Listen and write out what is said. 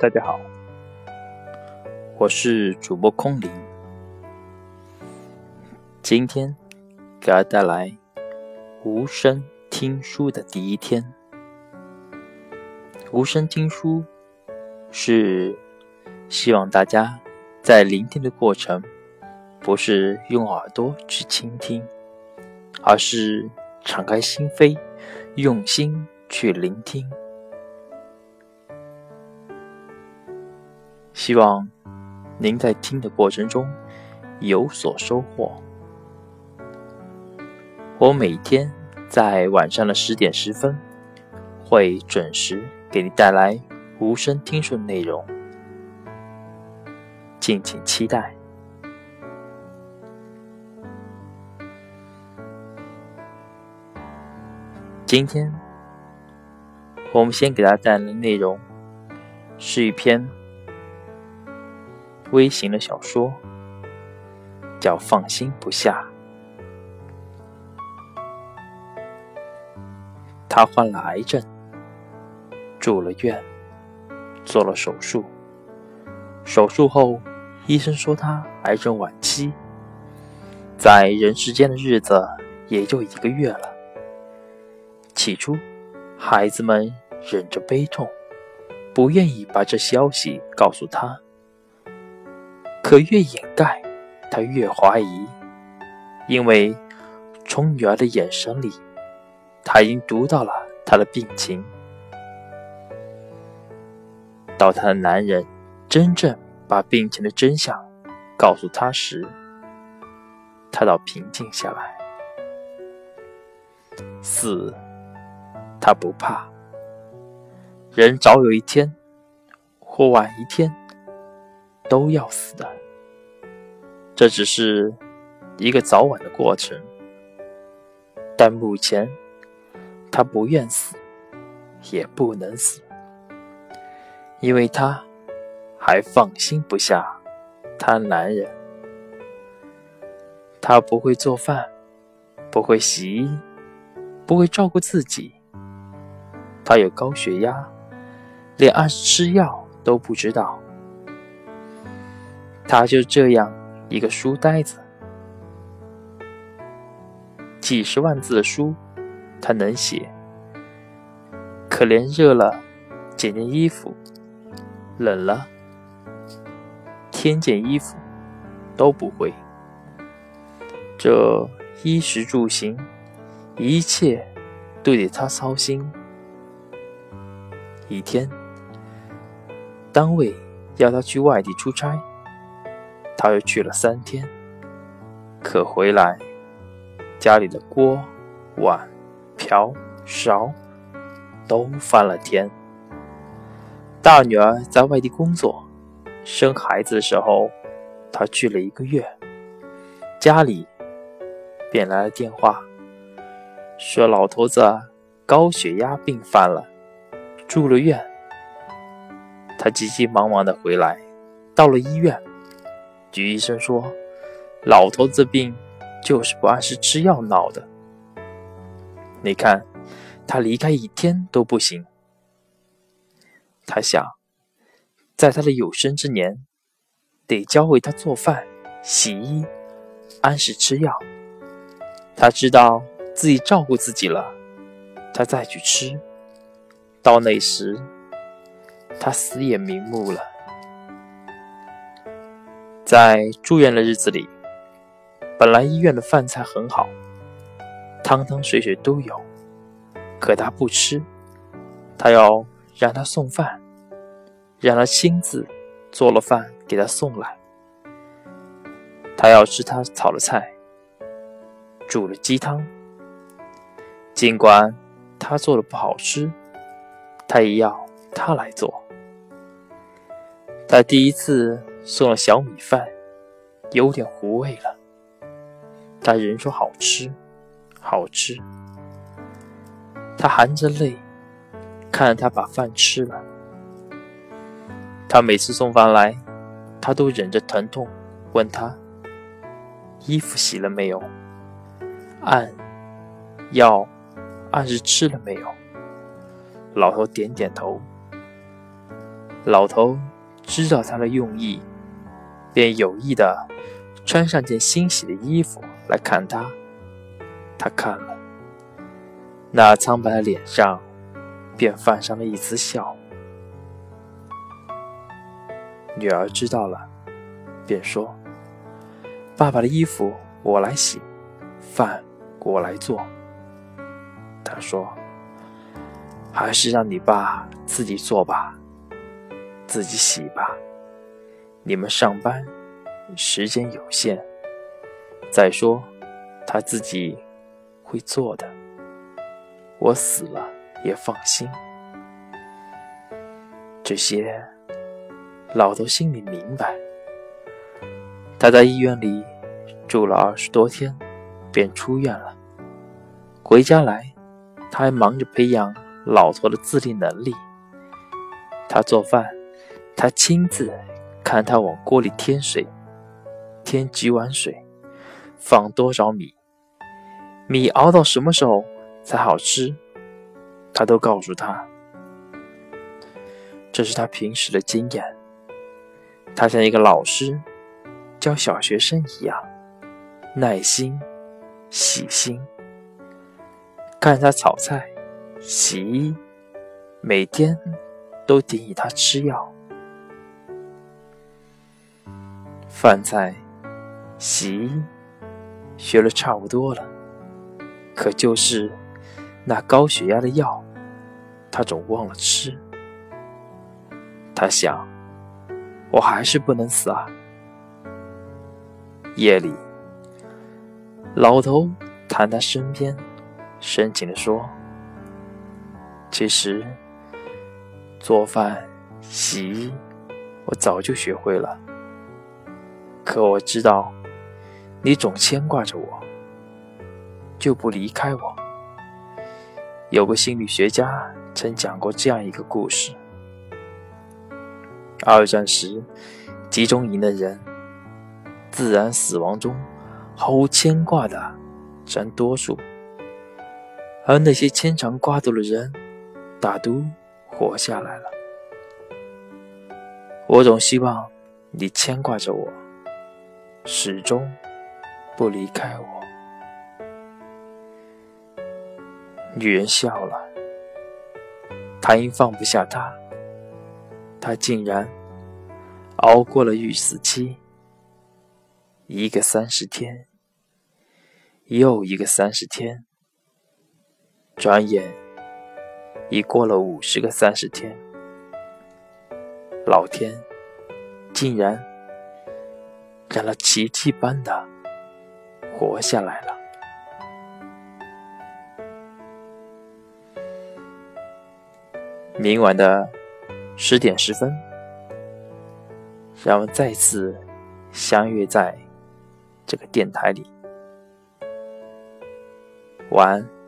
大家好，我是主播空灵，今天给大家带来无声听书的第一天。无声听书是希望大家在聆听的过程，不是用耳朵去倾听，而是敞开心扉，用心去聆听。希望您在听的过程中有所收获。我每天在晚上的十点十分会准时给你带来无声听书内容，敬请期待。今天我们先给大家带来的内容是一篇。微型的小说叫《放心不下》。他患了癌症，住了院，做了手术。手术后，医生说他癌症晚期，在人世间的日子也就一个月了。起初，孩子们忍着悲痛，不愿意把这消息告诉他。可越掩盖，他越怀疑，因为从女儿的眼神里，他已经读到了她的病情。到她的男人真正把病情的真相告诉她时，他倒平静下来。死，他不怕。人早有一天，或晚一天。都要死的，这只是一个早晚的过程。但目前，他不愿死，也不能死，因为他还放心不下他男人。他不会做饭，不会洗衣，不会照顾自己。他有高血压，连按时吃药都不知道。他就这样一个书呆子，几十万字的书，他能写，可怜热了捡件衣服，冷了添件衣服都不会。这衣食住行，一切都得他操心。一天，单位要他去外地出差。他又去了三天，可回来，家里的锅、碗、瓢、勺都翻了天。大女儿在外地工作，生孩子的时候，他去了一个月，家里便来了电话，说老头子高血压病犯了，住了院。他急急忙忙的回来，到了医院。菊医生说，老头子病就是不按时吃药闹的。你看，他离开一天都不行。他想，在他的有生之年，得教会他做饭、洗衣、按时吃药。他知道自己照顾自己了，他再去吃，到那时，他死也瞑目了。在住院的日子里，本来医院的饭菜很好，汤汤水水都有，可他不吃，他要让他送饭，让他亲自做了饭给他送来。他要吃他炒的菜，煮了鸡汤，尽管他做的不好吃，他也要他来做。他第一次。送了小米饭，有点糊味了。他仍说好吃，好吃。他含着泪看着他把饭吃了。他每次送饭来，他都忍着疼痛问他：衣服洗了没有？按药按时吃了没有？老头点点头。老头知道他的用意，便有意的穿上件新洗的衣服来看他。他看了，那苍白的脸上便泛上了一丝笑。女儿知道了，便说：“爸爸的衣服我来洗，饭我来做。”他说：“还是让你爸自己做吧，自己洗吧。你们上班时间有限，再说他自己。”会做的，我死了也放心。这些老头心里明白。他在医院里住了二十多天，便出院了。回家来，他还忙着培养老头的自立能力。他做饭，他亲自看他往锅里添水，添几碗水，放多少米。米熬到什么时候才好吃，他都告诉他。这是他平时的经验。他像一个老师教小学生一样，耐心、细心。看他炒菜、洗衣，每天都提醒他吃药。饭菜、洗衣，学了差不多了。可就是那高血压的药，他总忘了吃。他想，我还是不能死啊。夜里，老头躺在身边，深情地说：“其实，做饭、洗衣，我早就学会了。可我知道，你总牵挂着我。”就不离开我。有个心理学家曾讲过这样一个故事：二战时，集中营的人自然死亡中毫无牵挂的占多数，而那些牵肠挂肚的人大都活下来了。我总希望你牵挂着我，始终不离开我。女人笑了，他因放不下她，他竟然熬过了欲死期，一个三十天，又一个三十天，转眼已过了五十个三十天，老天竟然让他奇迹般的活下来了。明晚的十点十分，让我们再次相约在这个电台里。晚安。